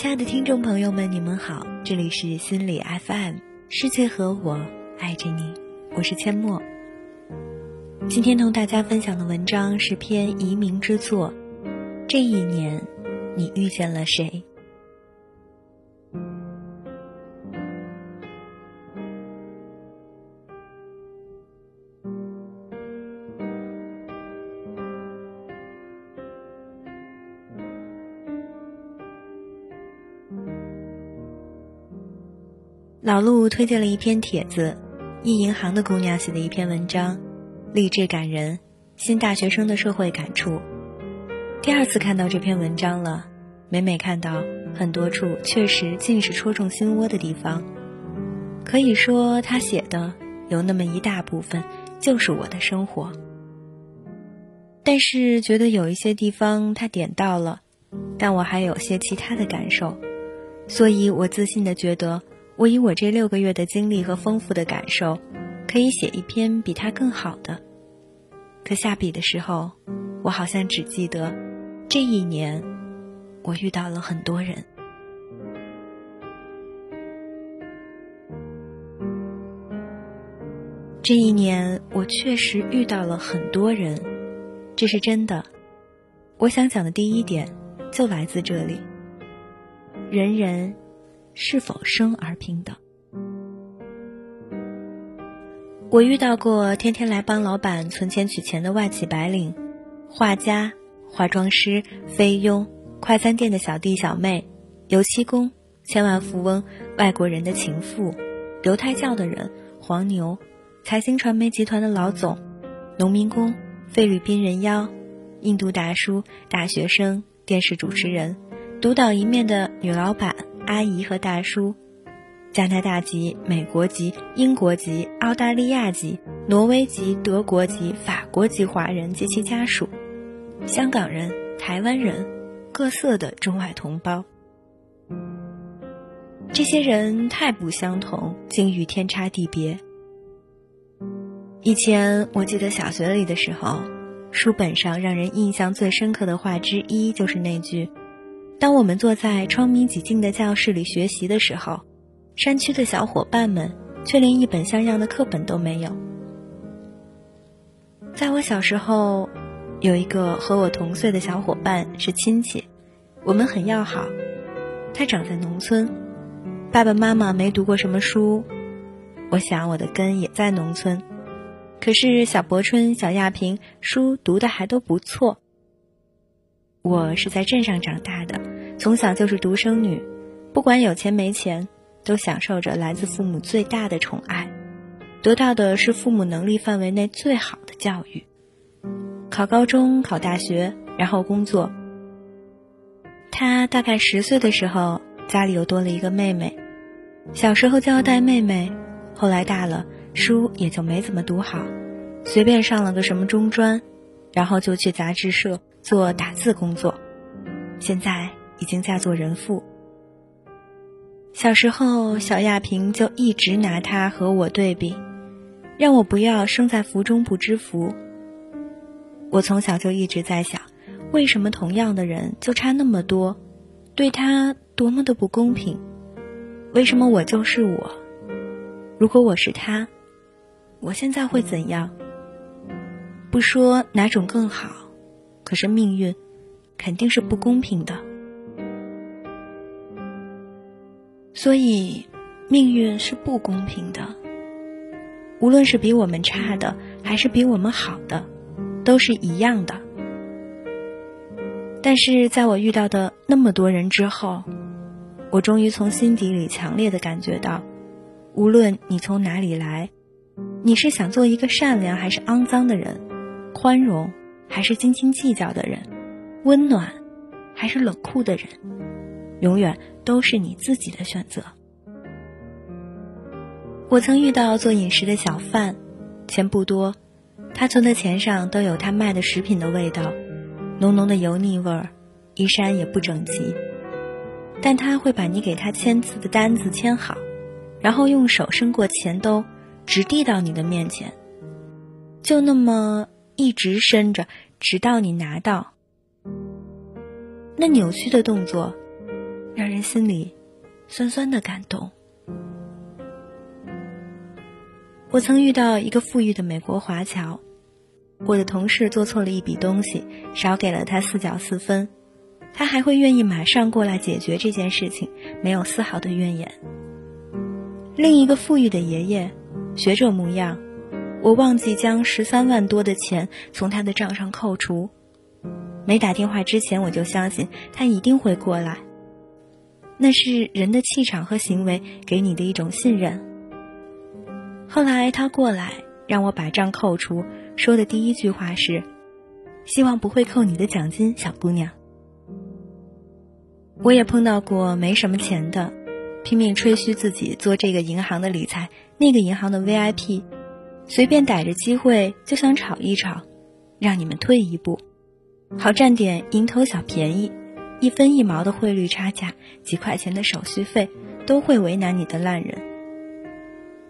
亲爱的听众朋友们，你们好，这里是心理 FM，世界和我爱着你，我是阡陌。今天同大家分享的文章是篇移民之作，这一年，你遇见了谁？老陆推荐了一篇帖子，一银行的姑娘写的一篇文章，励志感人，新大学生的社会感触。第二次看到这篇文章了，每每看到很多处确实尽是戳中心窝的地方，可以说他写的有那么一大部分就是我的生活。但是觉得有一些地方他点到了，但我还有些其他的感受，所以我自信的觉得。我以我这六个月的经历和丰富的感受，可以写一篇比他更好的。可下笔的时候，我好像只记得，这一年，我遇到了很多人。这一年，我确实遇到了很多人，这是真的。我想讲的第一点，就来自这里。人人。是否生而平等？我遇到过天天来帮老板存钱取钱的外企白领、画家、化妆师、菲佣、快餐店的小弟小妹、油漆工、千万富翁、外国人的情妇、犹太教的人、黄牛、财经传媒集团的老总、农民工、菲律宾人妖、印度大叔、大学生、电视主持人、独当一面的女老板。阿姨和大叔，加拿大籍、美国籍、英国籍、澳大利亚籍、挪威籍、德国籍、法国籍华人及其家属，香港人、台湾人，各色的中外同胞。这些人太不相同，境遇天差地别。以前我记得小学里的时候，书本上让人印象最深刻的话之一就是那句。当我们坐在窗明几净的教室里学习的时候，山区的小伙伴们却连一本像样的课本都没有。在我小时候，有一个和我同岁的小伙伴是亲戚，我们很要好。他长在农村，爸爸妈妈没读过什么书，我想我的根也在农村。可是小博春、小亚平书读的还都不错。我是在镇上长大的，从小就是独生女，不管有钱没钱，都享受着来自父母最大的宠爱，得到的是父母能力范围内最好的教育。考高中、考大学，然后工作。他大概十岁的时候，家里又多了一个妹妹，小时候就要带妹妹，后来大了，书也就没怎么读好，随便上了个什么中专，然后就去杂志社。做打字工作，现在已经嫁作人妇。小时候，小亚平就一直拿他和我对比，让我不要生在福中不知福。我从小就一直在想，为什么同样的人就差那么多，对他多么的不公平？为什么我就是我？如果我是他，我现在会怎样？不说哪种更好。可是命运，肯定是不公平的。所以，命运是不公平的。无论是比我们差的，还是比我们好的，都是一样的。但是，在我遇到的那么多人之后，我终于从心底里强烈的感觉到，无论你从哪里来，你是想做一个善良还是肮脏的人，宽容。还是斤斤计较的人，温暖，还是冷酷的人，永远都是你自己的选择。我曾遇到做饮食的小贩，钱不多，他存的钱上都有他卖的食品的味道，浓浓的油腻味儿，衣衫也不整齐，但他会把你给他签字的单子签好，然后用手伸过钱兜，直递到你的面前，就那么。一直伸着，直到你拿到。那扭曲的动作，让人心里酸酸的感动。我曾遇到一个富裕的美国华侨，我的同事做错了一笔东西，少给了他四角四分，他还会愿意马上过来解决这件事情，没有丝毫的怨言。另一个富裕的爷爷，学者模样，我忘记将十三万多的钱从他的账上扣除，没打电话之前我就相信他一定会过来，那是人的气场和行为给你的一种信任。后来他过来让我把账扣除，说的第一句话是：“希望不会扣你的奖金，小姑娘。”我也碰到过没什么钱的，拼命吹嘘自己做这个银行的理财，那个银行的 VIP，随便逮着机会就想炒一炒，让你们退一步，好占点蝇头小便宜，一分一毛的汇率差价，几块钱的手续费，都会为难你的烂人。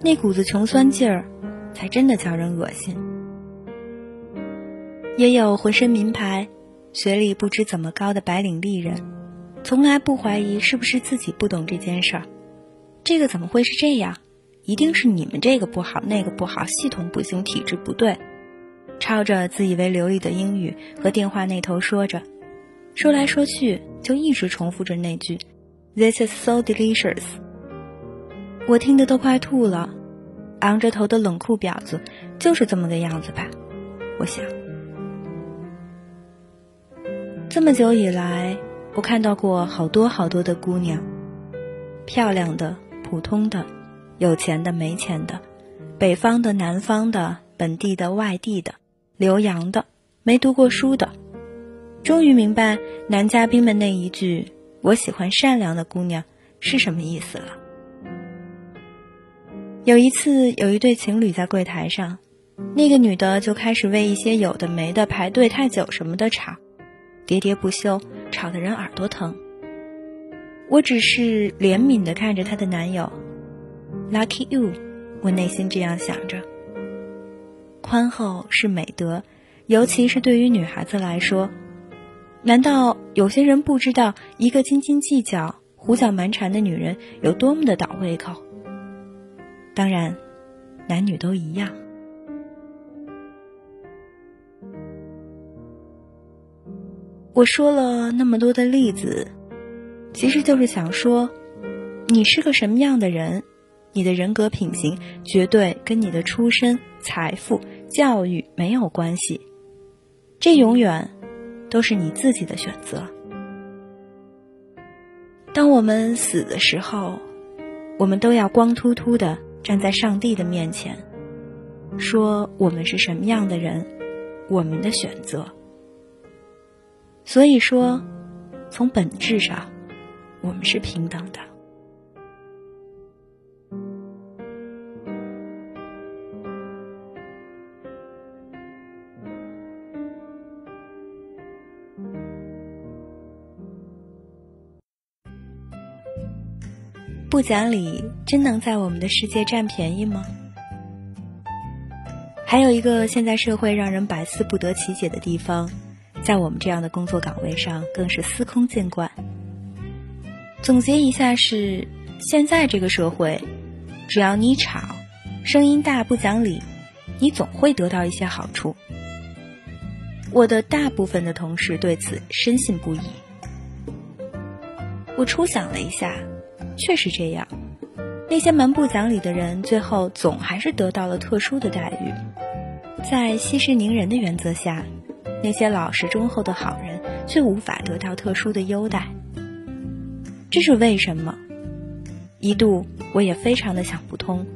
那股子穷酸劲儿，才真的叫人恶心。也有浑身名牌、学历不知怎么高的白领丽人，从来不怀疑是不是自己不懂这件事儿。这个怎么会是这样？一定是你们这个不好，那个不好，系统不行，体质不对。抄着自以为流利的英语和电话那头说着，说来说去就一直重复着那句：“This is so delicious。”我听得都快吐了，昂着头的冷酷婊子就是这么个样子吧？我想，这么久以来，我看到过好多好多的姑娘，漂亮的、普通的、有钱的、没钱的，北方的、南方的、本地的、外地的，留洋的、没读过书的，终于明白男嘉宾们那一句“我喜欢善良的姑娘”是什么意思了。有一次，有一对情侣在柜台上，那个女的就开始为一些有的没的排队太久什么的吵，喋喋不休，吵得人耳朵疼。我只是怜悯的看着她的男友，Lucky you，我内心这样想着。宽厚是美德，尤其是对于女孩子来说。难道有些人不知道一个斤斤计较、胡搅蛮缠的女人有多么的倒胃口？当然，男女都一样。我说了那么多的例子，其实就是想说，你是个什么样的人，你的人格品行绝对跟你的出身、财富、教育没有关系，这永远都是你自己的选择。当我们死的时候，我们都要光秃秃的。站在上帝的面前，说我们是什么样的人，我们的选择。所以说，从本质上，我们是平等的。不讲理，真能在我们的世界占便宜吗？还有一个现在社会让人百思不得其解的地方，在我们这样的工作岗位上更是司空见惯。总结一下是：现在这个社会，只要你吵，声音大，不讲理，你总会得到一些好处。我的大部分的同事对此深信不疑。我初想了一下。确实这样，那些蛮不讲理的人，最后总还是得到了特殊的待遇。在息事宁人的原则下，那些老实忠厚的好人却无法得到特殊的优待。这是为什么？一度我也非常的想不通，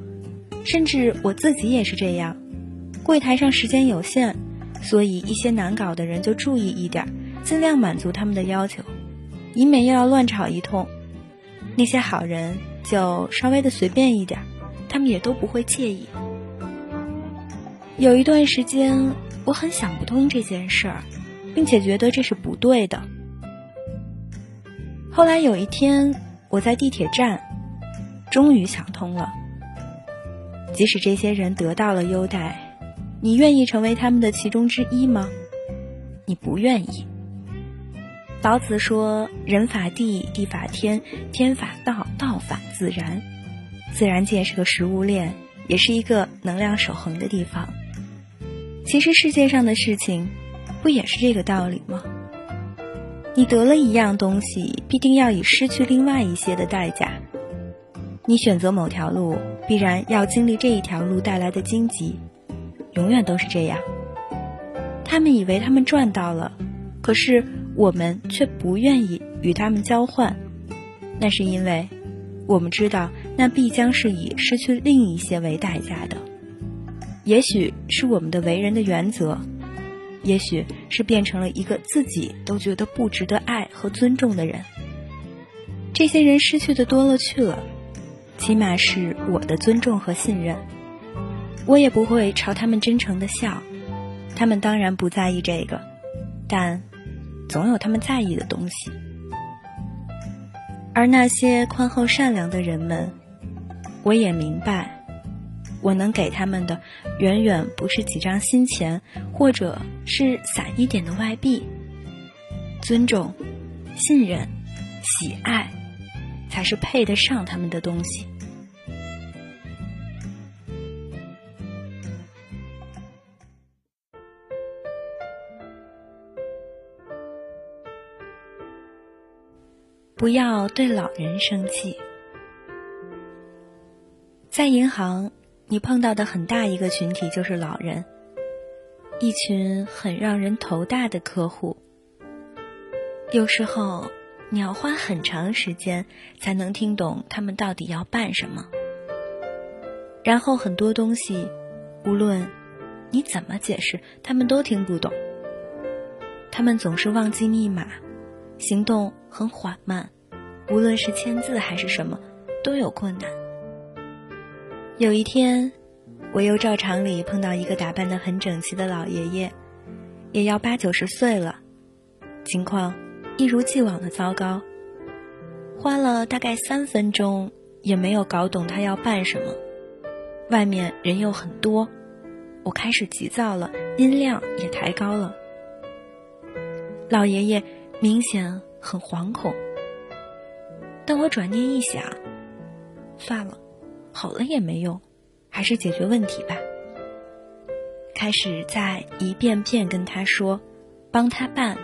甚至我自己也是这样。柜台上时间有限，所以一些难搞的人就注意一点，尽量满足他们的要求，以免又要乱吵一通。那些好人就稍微的随便一点，他们也都不会介意。有一段时间，我很想不通这件事儿，并且觉得这是不对的。后来有一天，我在地铁站，终于想通了。即使这些人得到了优待，你愿意成为他们的其中之一吗？你不愿意。老子说：“人法地，地法天，天法道，道法自然。”自然界是个食物链，也是一个能量守恒的地方。其实世界上的事情，不也是这个道理吗？你得了一样东西，必定要以失去另外一些的代价。你选择某条路，必然要经历这一条路带来的荆棘，永远都是这样。他们以为他们赚到了，可是。我们却不愿意与他们交换，那是因为，我们知道那必将是以失去另一些为代价的。也许是我们的为人的原则，也许是变成了一个自己都觉得不值得爱和尊重的人。这些人失去的多了去了，起码是我的尊重和信任。我也不会朝他们真诚的笑，他们当然不在意这个，但。总有他们在意的东西，而那些宽厚善良的人们，我也明白，我能给他们的远远不是几张新钱，或者是散一点的外币。尊重、信任、喜爱，才是配得上他们的东西。不要对老人生气。在银行，你碰到的很大一个群体就是老人，一群很让人头大的客户。有时候，你要花很长时间才能听懂他们到底要办什么。然后很多东西，无论你怎么解释，他们都听不懂。他们总是忘记密码。行动很缓慢，无论是签字还是什么，都有困难。有一天，我又照常里碰到一个打扮的很整齐的老爷爷，也要八九十岁了，情况一如既往的糟糕。花了大概三分钟，也没有搞懂他要办什么。外面人又很多，我开始急躁了，音量也抬高了。老爷爷。明显很惶恐，但我转念一想，算了，吼了也没用，还是解决问题吧。开始在一遍遍跟他说，帮他办，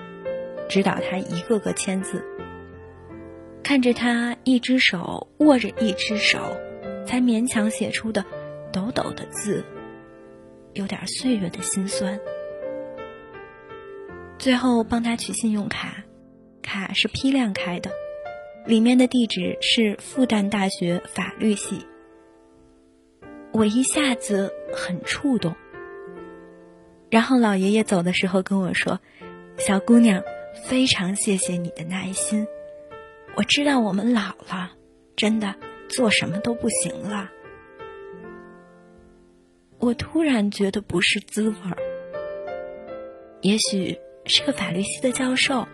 指导他一个个签字。看着他一只手握着一只手，才勉强写出的抖抖的字，有点岁月的心酸。最后帮他取信用卡。卡是批量开的，里面的地址是复旦大学法律系。我一下子很触动。然后老爷爷走的时候跟我说：“小姑娘，非常谢谢你的耐心。我知道我们老了，真的做什么都不行了。”我突然觉得不是滋味儿。也许是个法律系的教授。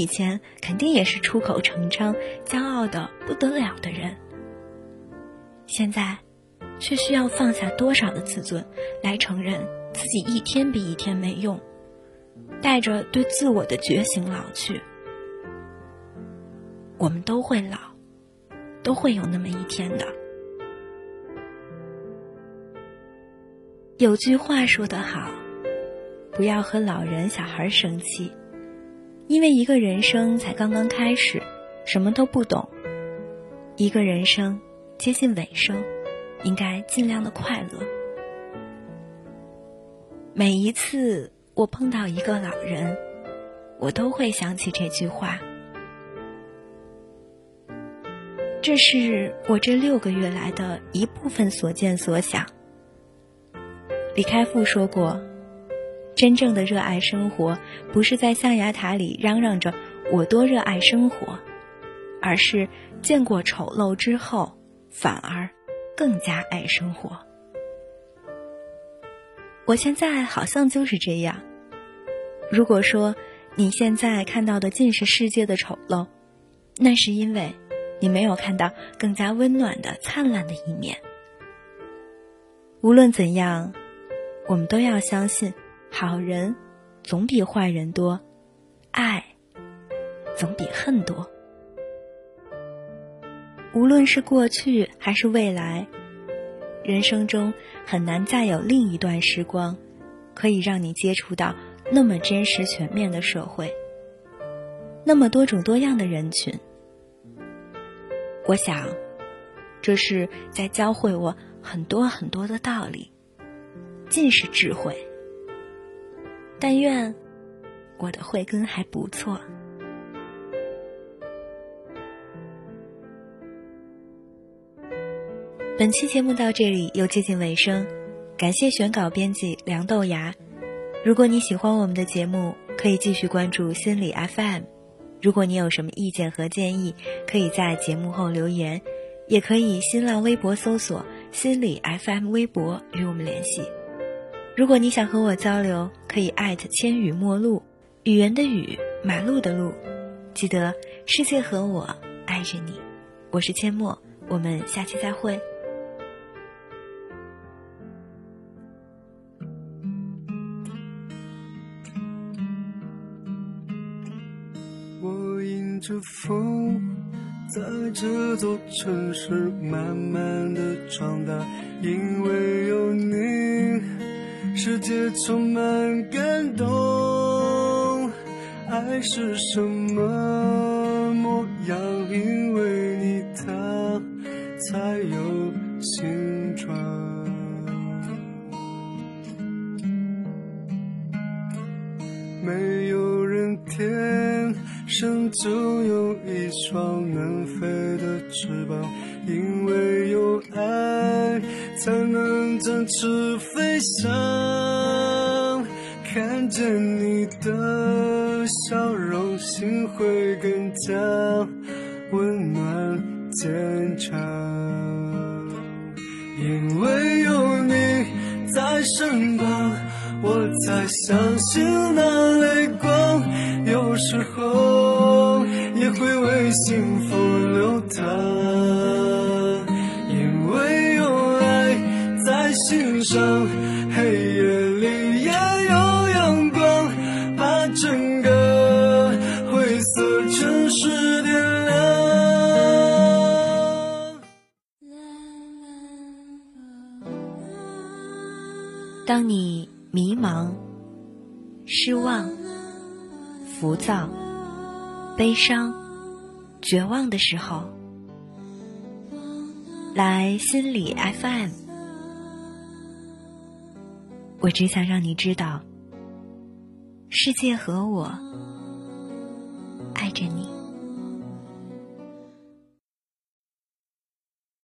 以前肯定也是出口成章、骄傲的不得了的人，现在却需要放下多少的自尊，来承认自己一天比一天没用，带着对自我的觉醒老去。我们都会老，都会有那么一天的。有句话说得好，不要和老人、小孩生气。因为一个人生才刚刚开始，什么都不懂。一个人生接近尾声，应该尽量的快乐。每一次我碰到一个老人，我都会想起这句话。这是我这六个月来的一部分所见所想。李开复说过。真正的热爱生活，不是在象牙塔里嚷嚷着“我多热爱生活”，而是见过丑陋之后，反而更加爱生活。我现在好像就是这样。如果说你现在看到的尽是世界的丑陋，那是因为你没有看到更加温暖的、灿烂的一面。无论怎样，我们都要相信。好人总比坏人多，爱总比恨多。无论是过去还是未来，人生中很难再有另一段时光，可以让你接触到那么真实全面的社会，那么多种多样的人群。我想，这是在教会我很多很多的道理，尽是智慧。但愿我的慧根还不错。本期节目到这里又接近尾声，感谢选稿编辑梁豆芽。如果你喜欢我们的节目，可以继续关注心理 FM。如果你有什么意见和建议，可以在节目后留言，也可以新浪微博搜索“心理 FM” 微博与我们联系。如果你想和我交流，可以艾特千语陌路，语言的语，马路的路。记得世界和我爱着你，我是阡陌，我们下期再会。我迎着风，在这座城市慢慢的长大，因为，世界充满感动。爱是什么模样？因为你，他才有形状。没有人天生就有一双能飞的翅膀，因为有爱才能展翅飞翔。见你的笑容，心会更加温暖坚强。因为有你在身旁，我才相信那泪光，有时候也会为幸福流淌。因为有爱在心上，黑当你迷茫、失望、浮躁、悲伤、绝望的时候，来心理 FM。我只想让你知道，世界和我爱着你